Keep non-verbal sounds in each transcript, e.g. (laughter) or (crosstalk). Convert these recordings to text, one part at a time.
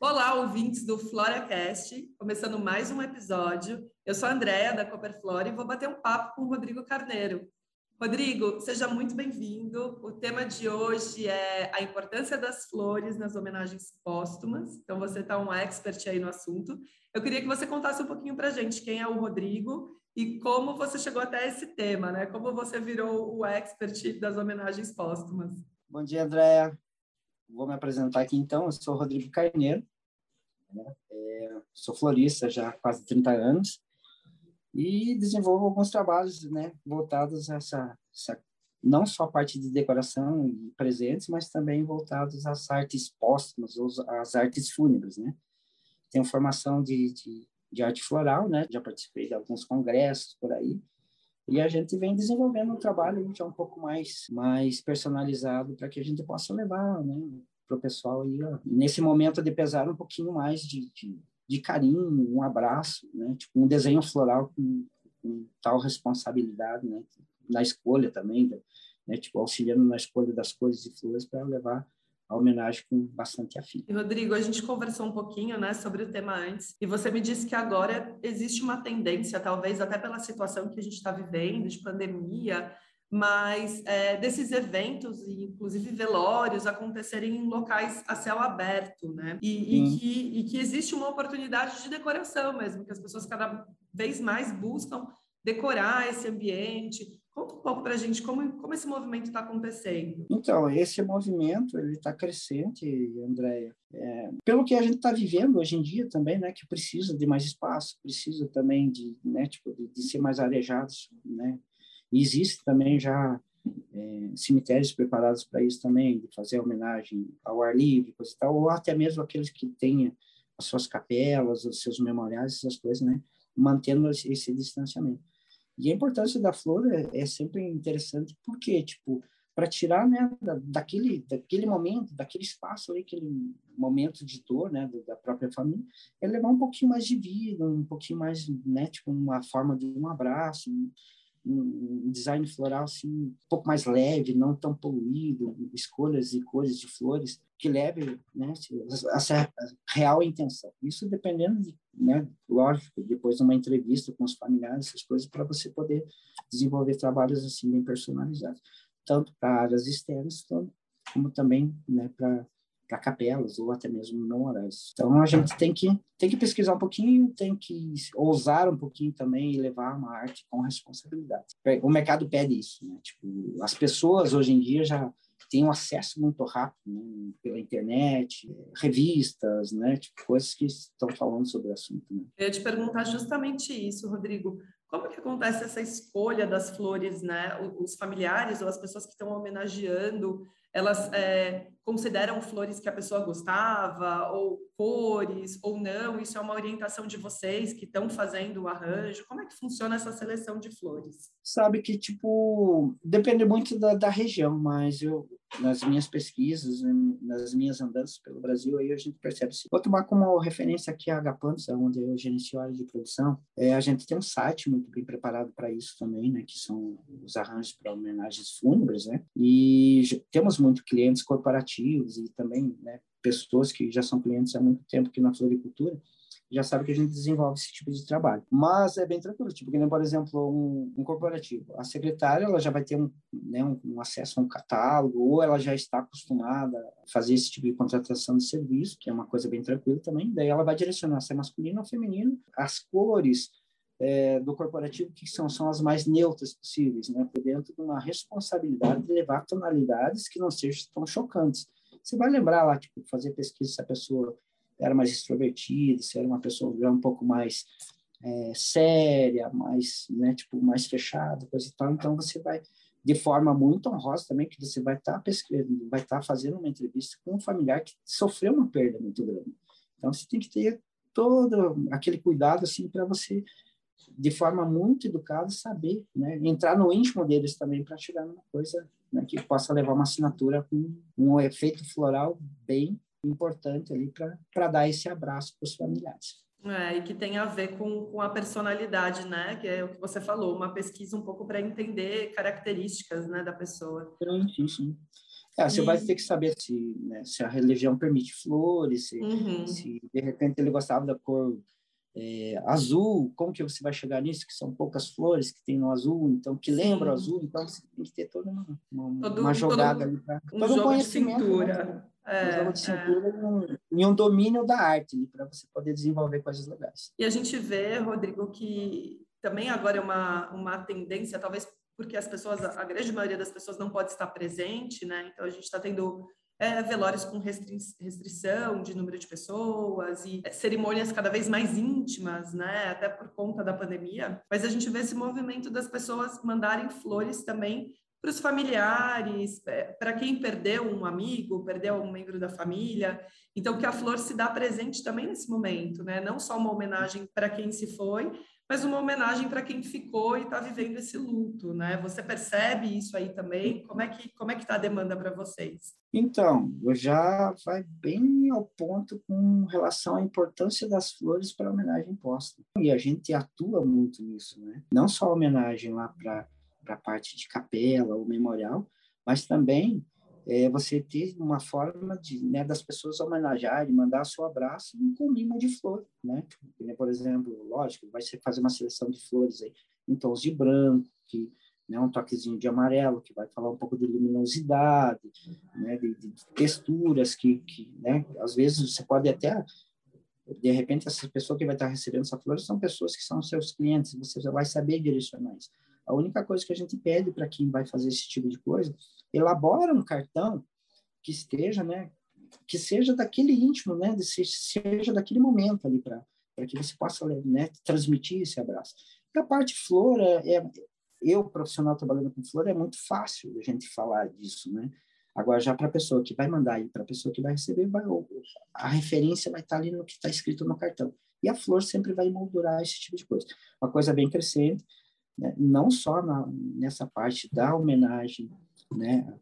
Olá, ouvintes do FloraCast, começando mais um episódio. Eu sou a Andréa, da Copperflora, e vou bater um papo com o Rodrigo Carneiro. Rodrigo, seja muito bem-vindo. O tema de hoje é a importância das flores nas homenagens póstumas. Então, você está um expert aí no assunto. Eu queria que você contasse um pouquinho para a gente quem é o Rodrigo e como você chegou até esse tema, né? Como você virou o expert das homenagens póstumas. Bom dia, Andréa. Vou me apresentar aqui então. Eu sou Rodrigo Carneiro. Né? É, sou florista já há quase 30 anos e desenvolvo alguns trabalhos né, voltados a essa, essa, não só a parte de decoração e presentes, mas também voltados às artes póstumas, ou às artes fúnebres, né? Tenho formação de, de, de arte floral, né? Já participei de alguns congressos por aí, e a gente vem desenvolvendo um trabalho já um pouco mais mais personalizado para que a gente possa levar, né, para o pessoal aí, ó, nesse momento de pesar um pouquinho mais de, de de carinho, um abraço, né? Tipo, um desenho floral com, com tal responsabilidade, né? Na escolha também, né? Tipo, auxiliando na escolha das cores e flores para levar a homenagem com bastante afim. Rodrigo, a gente conversou um pouquinho, né, sobre o tema antes, e você me disse que agora existe uma tendência, talvez até pela situação que a gente está vivendo, de pandemia, mas é, desses eventos, inclusive velórios, acontecerem em locais a céu aberto, né? E, e, que, e que existe uma oportunidade de decoração mesmo, que as pessoas cada vez mais buscam decorar esse ambiente. Conta um pouco para a gente como, como esse movimento está acontecendo. Então, esse movimento ele está crescente, Andréia. É, pelo que a gente está vivendo hoje em dia também, né, que precisa de mais espaço, precisa também de, né, tipo, de, de ser mais arejados, né, e existe também já é, cemitérios preparados para isso também, de fazer homenagem ao ar livre, coisa e tal, ou até mesmo aqueles que tenham as suas capelas, os seus memoriais, essas coisas, né? Mantendo esse, esse distanciamento. E a importância da flor é, é sempre interessante, porque, tipo, para tirar, né, da, daquele, daquele momento, daquele espaço ali, aquele momento de dor, né, da própria família, é levar um pouquinho mais de vida, um pouquinho mais, né, tipo, uma forma de um abraço, um design floral assim, um pouco mais leve, não tão poluído, escolhas e cores de flores que leve né, essa real intenção. Isso dependendo, de, né, lógico, depois de uma entrevista com os familiares, essas coisas, para você poder desenvolver trabalhos assim bem personalizados, tanto para áreas externas, como também né, para para capelas ou até mesmo não horários. Então a gente tem que tem que pesquisar um pouquinho, tem que ousar um pouquinho também e levar uma arte com responsabilidade. O mercado pede isso, né? Tipo, as pessoas hoje em dia já têm um acesso muito rápido né? pela internet, revistas, né? Tipo, coisas que estão falando sobre o assunto. Né? Eu ia te perguntar justamente isso, Rodrigo. Como que acontece essa escolha das flores, né? Os familiares ou as pessoas que estão homenageando elas é, consideram flores que a pessoa gostava, ou cores, ou não? Isso é uma orientação de vocês que estão fazendo o arranjo? Como é que funciona essa seleção de flores? Sabe que, tipo, depende muito da, da região, mas eu, nas minhas pesquisas, nas minhas andanças pelo Brasil, aí a gente percebe. -se. Vou tomar como referência aqui a Agapantos, onde eu gerencio a área de produção. É, a gente tem um site muito bem preparado para isso também, né, que são os arranjos para homenagens fúnebres, né, e temos muito clientes corporativos e também, né, pessoas que já são clientes há muito tempo aqui na floricultura, já sabe que a gente desenvolve esse tipo de trabalho. Mas é bem tranquilo, tipo, que nem, por exemplo, um, um corporativo. A secretária, ela já vai ter um, né, um, um, acesso a um catálogo, ou ela já está acostumada a fazer esse tipo de contratação de serviço, que é uma coisa bem tranquila também. Daí ela vai direcionar se é masculino ou feminino, as cores, é, do corporativo que são, são as mais neutras possíveis, né? Por dentro de uma responsabilidade de levar tonalidades que não sejam tão chocantes. Você vai lembrar lá, tipo, fazer pesquisa se a pessoa era mais extrovertida, se era uma pessoa um pouco mais é, séria, mais, né, tipo, mais fechada, coisa e tal. Então, você vai, de forma muito honrosa também, que você vai estar tá pesquisando, vai estar tá fazendo uma entrevista com um familiar que sofreu uma perda muito grande. Então, você tem que ter todo aquele cuidado, assim, para você, de forma muito educada, saber, né, entrar no íntimo deles também para chegar numa coisa né, que possa levar uma assinatura com um efeito floral bem importante ali para dar esse abraço para os familiares. É, e que tem a ver com, com a personalidade, né? Que é o que você falou, uma pesquisa um pouco para entender características né, da pessoa. Sim, sim. É, você e... vai ter que saber se, né, se a religião permite flores, se, uhum. se de repente ele gostava da cor é, azul, como que você vai chegar nisso? Que são poucas flores que tem no azul, então que lembra o azul, então você tem que ter toda uma, uma, todo, uma jogada todo, ali para um todo conhecimento, de cintura. Né? É, um jogo de cintura é. e, um, e um domínio da arte para você poder desenvolver coisas legais. E a gente vê, Rodrigo, que também agora é uma, uma tendência, talvez porque as pessoas, a grande maioria das pessoas não pode estar presente, né? Então a gente está tendo é, velórios com restri restrição de número de pessoas e é, cerimônias cada vez mais íntimas, né? Até por conta da pandemia. Mas a gente vê esse movimento das pessoas mandarem flores também para os familiares, é, para quem perdeu um amigo, perdeu um membro da família. Então, que a flor se dá presente também nesse momento, né? Não só uma homenagem para quem se foi, mas uma homenagem para quem ficou e está vivendo esse luto, né? Você percebe isso aí também? Como é que como é que está a demanda para vocês? Então, já vai bem ao ponto com relação à importância das flores para a homenagem posta. E a gente atua muito nisso, né? Não só a homenagem lá para a parte de capela ou memorial, mas também é, você ter uma forma de, né, das pessoas homenagearem, mandar seu abraço com imã de flor, né? Por exemplo, lógico, vai ser fazer uma seleção de flores aí em tons de branco, que né, um toquezinho de amarelo que vai falar um pouco de luminosidade, né, de, de texturas que, que, né, às vezes você pode até de repente essa pessoa que vai estar recebendo essa flor são pessoas que são seus clientes, você já vai saber direcionar isso. A única coisa que a gente pede para quem vai fazer esse tipo de coisa, elabora um cartão que esteja, né, que seja daquele íntimo, né, seja daquele momento ali para para que você possa né, transmitir esse abraço. E a parte flor é, é eu, profissional trabalhando com flor, é muito fácil a gente falar disso, né? Agora, já para a pessoa que vai mandar e para a pessoa que vai receber, vai, a referência vai estar tá ali no que está escrito no cartão. E a flor sempre vai moldurar esse tipo de coisa. Uma coisa bem crescente, né? não só na, nessa parte da homenagem, né?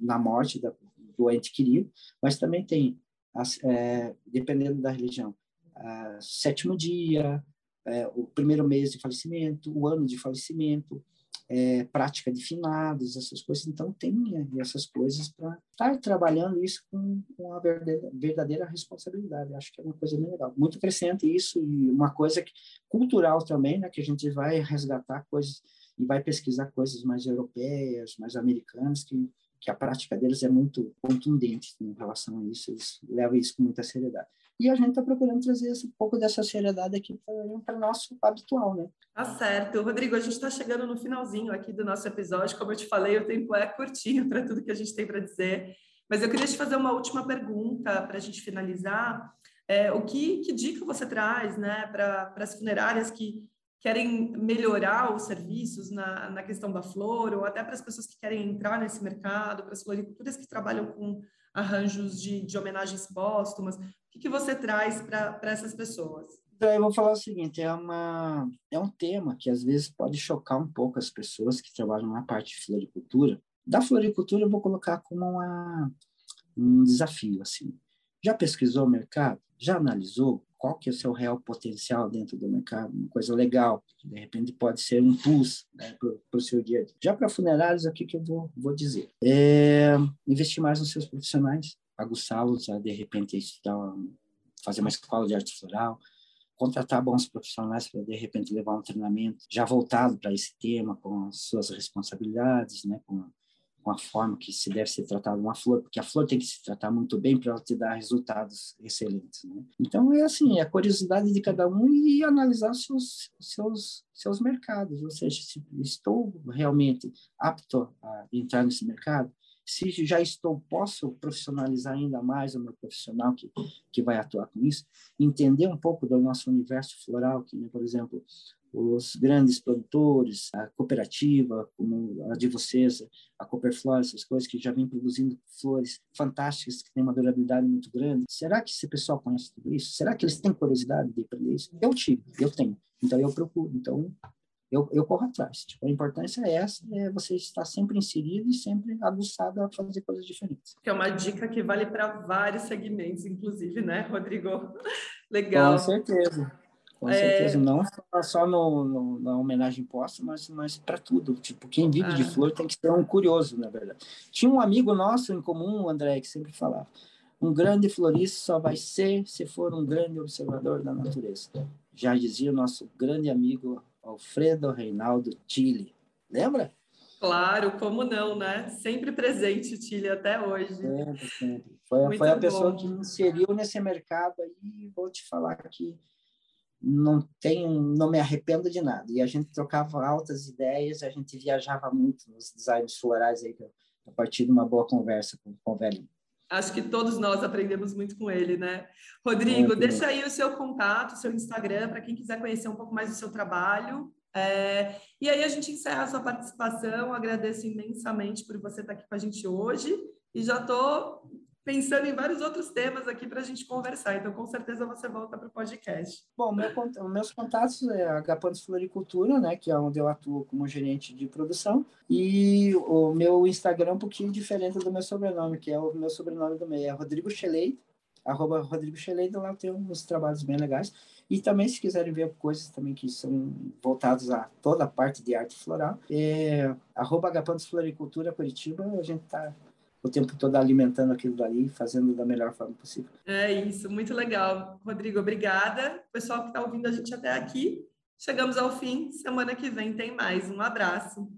na morte da, do ente querido, mas também tem, as, é, dependendo da religião, a, sétimo dia, é, o primeiro mês de falecimento, o ano de falecimento, é, prática de finados, essas coisas. Então, tem essas coisas para estar trabalhando isso com, com a verdadeira, verdadeira, responsabilidade. Acho que é uma coisa bem legal. Muito crescente isso e uma coisa que, cultural também, né, que a gente vai resgatar coisas e vai pesquisar coisas mais europeias, mais americanas, que, que a prática deles é muito contundente em relação a isso. Eles levam isso com muita seriedade. E a gente está procurando trazer um pouco dessa seriedade aqui para o nosso habitual, né? Tá certo. Rodrigo, a gente está chegando no finalzinho aqui do nosso episódio. Como eu te falei, o tempo é curtinho (laughs) para tudo que a gente tem para dizer. Mas eu queria te fazer uma última pergunta para a gente finalizar. É, o que, que dica você traz né, para as funerárias que querem melhorar os serviços na, na questão da flor, ou até para as pessoas que querem entrar nesse mercado, para as floriculturas que trabalham com arranjos de, de homenagens póstumas? O que, que você traz para essas pessoas? Então, eu vou falar o seguinte, é, uma, é um tema que às vezes pode chocar um pouco as pessoas que trabalham na parte de floricultura. Da floricultura eu vou colocar como uma, um desafio, assim. Já pesquisou o mercado? Já analisou qual que é o seu real potencial dentro do mercado? Uma coisa legal, que de repente pode ser um plus né, para o seu dia a dia. Já para funerários, o que, eu vou, vou dizer? É investir mais nos seus profissionais, aguçá-los a, de repente, estudar, fazer uma escola de arte floral, contratar bons profissionais para de repente levar um treinamento já voltado para esse tema com as suas responsabilidades, né, com com a forma que se deve ser tratada uma flor, porque a flor tem que se tratar muito bem para ela te dar resultados excelentes. Né? Então, é assim, é a curiosidade de cada um e analisar seus, seus, seus mercados, ou seja, se estou realmente apto a entrar nesse mercado, se já estou, posso profissionalizar ainda mais o meu profissional que, que vai atuar com isso, entender um pouco do nosso universo floral, que, né, por exemplo, os grandes produtores, a cooperativa, como a de vocês, a Cooperflora, essas coisas que já vem produzindo flores fantásticas, que têm uma durabilidade muito grande. Será que esse pessoal conhece tudo isso? Será que eles têm curiosidade de aprender isso? Eu tive, eu tenho. Então, eu procuro. Então, eu, eu corro atrás. Tipo, a importância é essa, é você estar sempre inserido e sempre aguçado a fazer coisas diferentes. Que é uma dica que vale para vários segmentos, inclusive, né, Rodrigo? (laughs) Legal. Com certeza. Com é... certeza, não só no, no, na homenagem posta, mas, mas para tudo. Tipo, quem vive ah. de flor tem que ser um curioso, na verdade. Tinha um amigo nosso em comum, André, que sempre falava: um grande florista só vai ser se for um grande observador da natureza. Já dizia o nosso grande amigo Alfredo Reinaldo Tille. Lembra? Claro, como não, né? Sempre presente, Tille, até hoje. Sempre, sempre. Foi, foi a pessoa que me inseriu nesse mercado aí, vou te falar que não tenho, não me arrependo de nada. E a gente trocava altas ideias, a gente viajava muito nos designs florais aí, a partir de uma boa conversa com, com o velhinho. Acho que todos nós aprendemos muito com ele, né? Rodrigo, é, deixa aí o seu contato, o seu Instagram, para quem quiser conhecer um pouco mais do seu trabalho. É, e aí a gente encerra a sua participação. Agradeço imensamente por você estar aqui com a gente hoje. E já estou pensando em vários outros temas aqui para a gente conversar. Então, com certeza você volta para o podcast. Bom, meu, meus contatos é a Agapantes Floricultura, né, que é onde eu atuo como gerente de produção, e o meu Instagram é um pouquinho diferente do meu sobrenome, que é o meu sobrenome do meio, é Rodrigo Chelei, arroba Rodrigo Chelei, lá eu tenho uns trabalhos bem legais. E também, se quiserem ver coisas também que são voltadas a toda a parte de arte floral, é arroba Agapantes Floricultura Curitiba, a gente está o tempo todo alimentando aquilo dali, fazendo da melhor forma possível. É isso, muito legal. Rodrigo, obrigada. Pessoal que está ouvindo a gente até aqui, chegamos ao fim. Semana que vem tem mais. Um abraço.